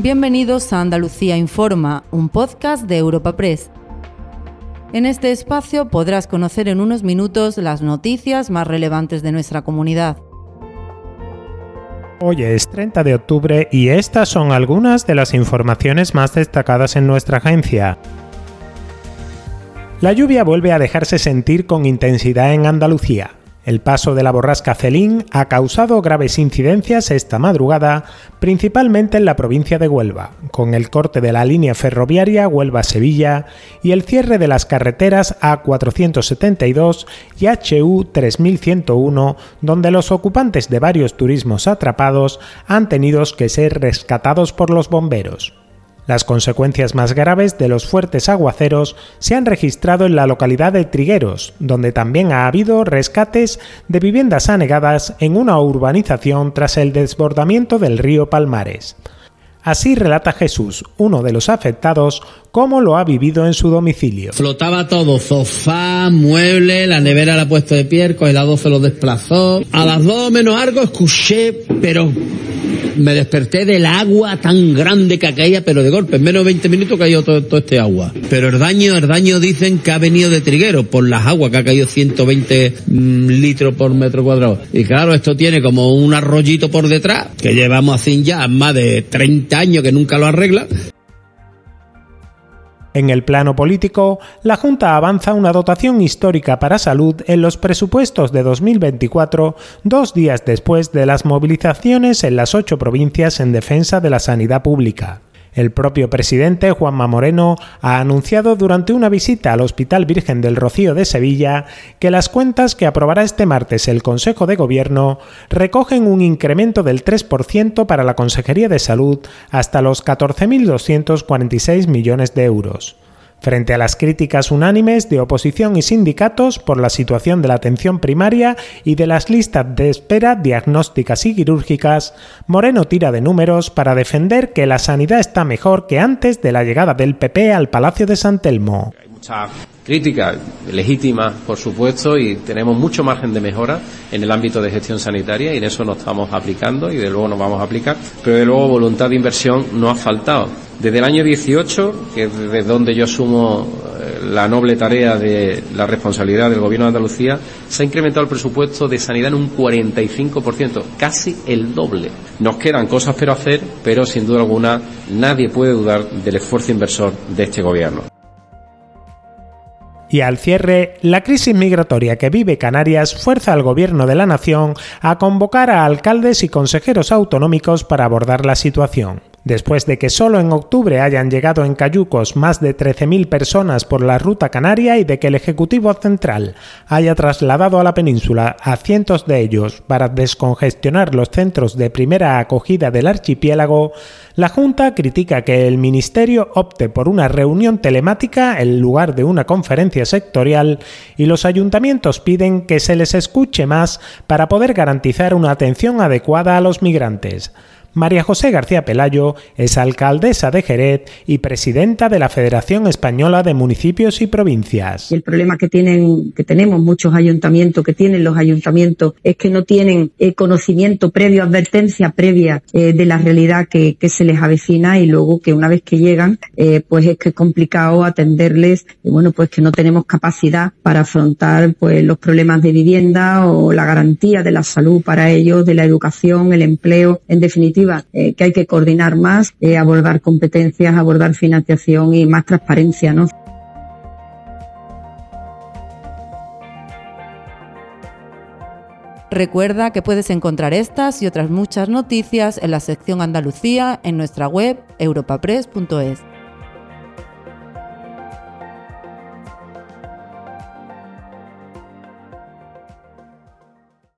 Bienvenidos a Andalucía Informa, un podcast de Europa Press. En este espacio podrás conocer en unos minutos las noticias más relevantes de nuestra comunidad. Hoy es 30 de octubre y estas son algunas de las informaciones más destacadas en nuestra agencia. La lluvia vuelve a dejarse sentir con intensidad en Andalucía. El paso de la borrasca Celín ha causado graves incidencias esta madrugada, principalmente en la provincia de Huelva, con el corte de la línea ferroviaria Huelva-Sevilla y el cierre de las carreteras A472 y HU 3101, donde los ocupantes de varios turismos atrapados han tenido que ser rescatados por los bomberos. Las consecuencias más graves de los fuertes aguaceros se han registrado en la localidad de Trigueros, donde también ha habido rescates de viviendas anegadas en una urbanización tras el desbordamiento del río Palmares. Así relata Jesús, uno de los afectados, cómo lo ha vivido en su domicilio. Flotaba todo, sofá, mueble, la nevera la ha puesto de pie, el congelador se lo desplazó. A las dos menos algo escuché, pero me desperté del agua tan grande que caía, pero de golpe, en menos de 20 minutos cayó todo, todo, este agua. Pero el daño, el daño dicen que ha venido de Triguero, por las aguas, que ha caído 120 mm, litros por metro cuadrado. Y claro, esto tiene como un arroyito por detrás, que llevamos así ya más de 30 años que nunca lo arregla. En el plano político, la Junta avanza una dotación histórica para salud en los presupuestos de 2024, dos días después de las movilizaciones en las ocho provincias en defensa de la sanidad pública. El propio presidente Juanma Moreno ha anunciado durante una visita al Hospital Virgen del Rocío de Sevilla que las cuentas que aprobará este martes el Consejo de Gobierno recogen un incremento del 3% para la Consejería de Salud hasta los 14.246 millones de euros. Frente a las críticas unánimes de oposición y sindicatos por la situación de la atención primaria y de las listas de espera diagnósticas y quirúrgicas, Moreno tira de números para defender que la sanidad está mejor que antes de la llegada del PP al Palacio de San Telmo. Hay mucha crítica legítima, por supuesto, y tenemos mucho margen de mejora en el ámbito de gestión sanitaria y en eso nos estamos aplicando y de luego nos vamos a aplicar, pero de luego voluntad de inversión no ha faltado. Desde el año 18, que es desde donde yo asumo la noble tarea de la responsabilidad del Gobierno de Andalucía, se ha incrementado el presupuesto de sanidad en un 45%, casi el doble. Nos quedan cosas por hacer, pero sin duda alguna nadie puede dudar del esfuerzo inversor de este Gobierno. Y al cierre, la crisis migratoria que vive Canarias fuerza al Gobierno de la Nación a convocar a alcaldes y consejeros autonómicos para abordar la situación. Después de que solo en octubre hayan llegado en Cayucos más de 13.000 personas por la ruta canaria y de que el Ejecutivo Central haya trasladado a la península a cientos de ellos para descongestionar los centros de primera acogida del archipiélago, la Junta critica que el Ministerio opte por una reunión telemática en lugar de una conferencia sectorial y los ayuntamientos piden que se les escuche más para poder garantizar una atención adecuada a los migrantes. María José García Pelayo es alcaldesa de Jerez y presidenta de la Federación Española de Municipios y Provincias. El problema que tienen, que tenemos muchos ayuntamientos, que tienen los ayuntamientos, es que no tienen eh, conocimiento previo, advertencia previa eh, de la realidad que, se les avecina y luego que una vez que llegan, eh, pues es que es complicado atenderles y bueno, pues que no tenemos capacidad para afrontar pues los problemas de vivienda o la garantía de la salud para ellos, de la educación, el empleo, en definitiva eh, que hay que coordinar más, eh, abordar competencias, abordar financiación y más transparencia, ¿no? Recuerda que puedes encontrar estas y otras muchas noticias en la sección Andalucía en nuestra web europapress.es.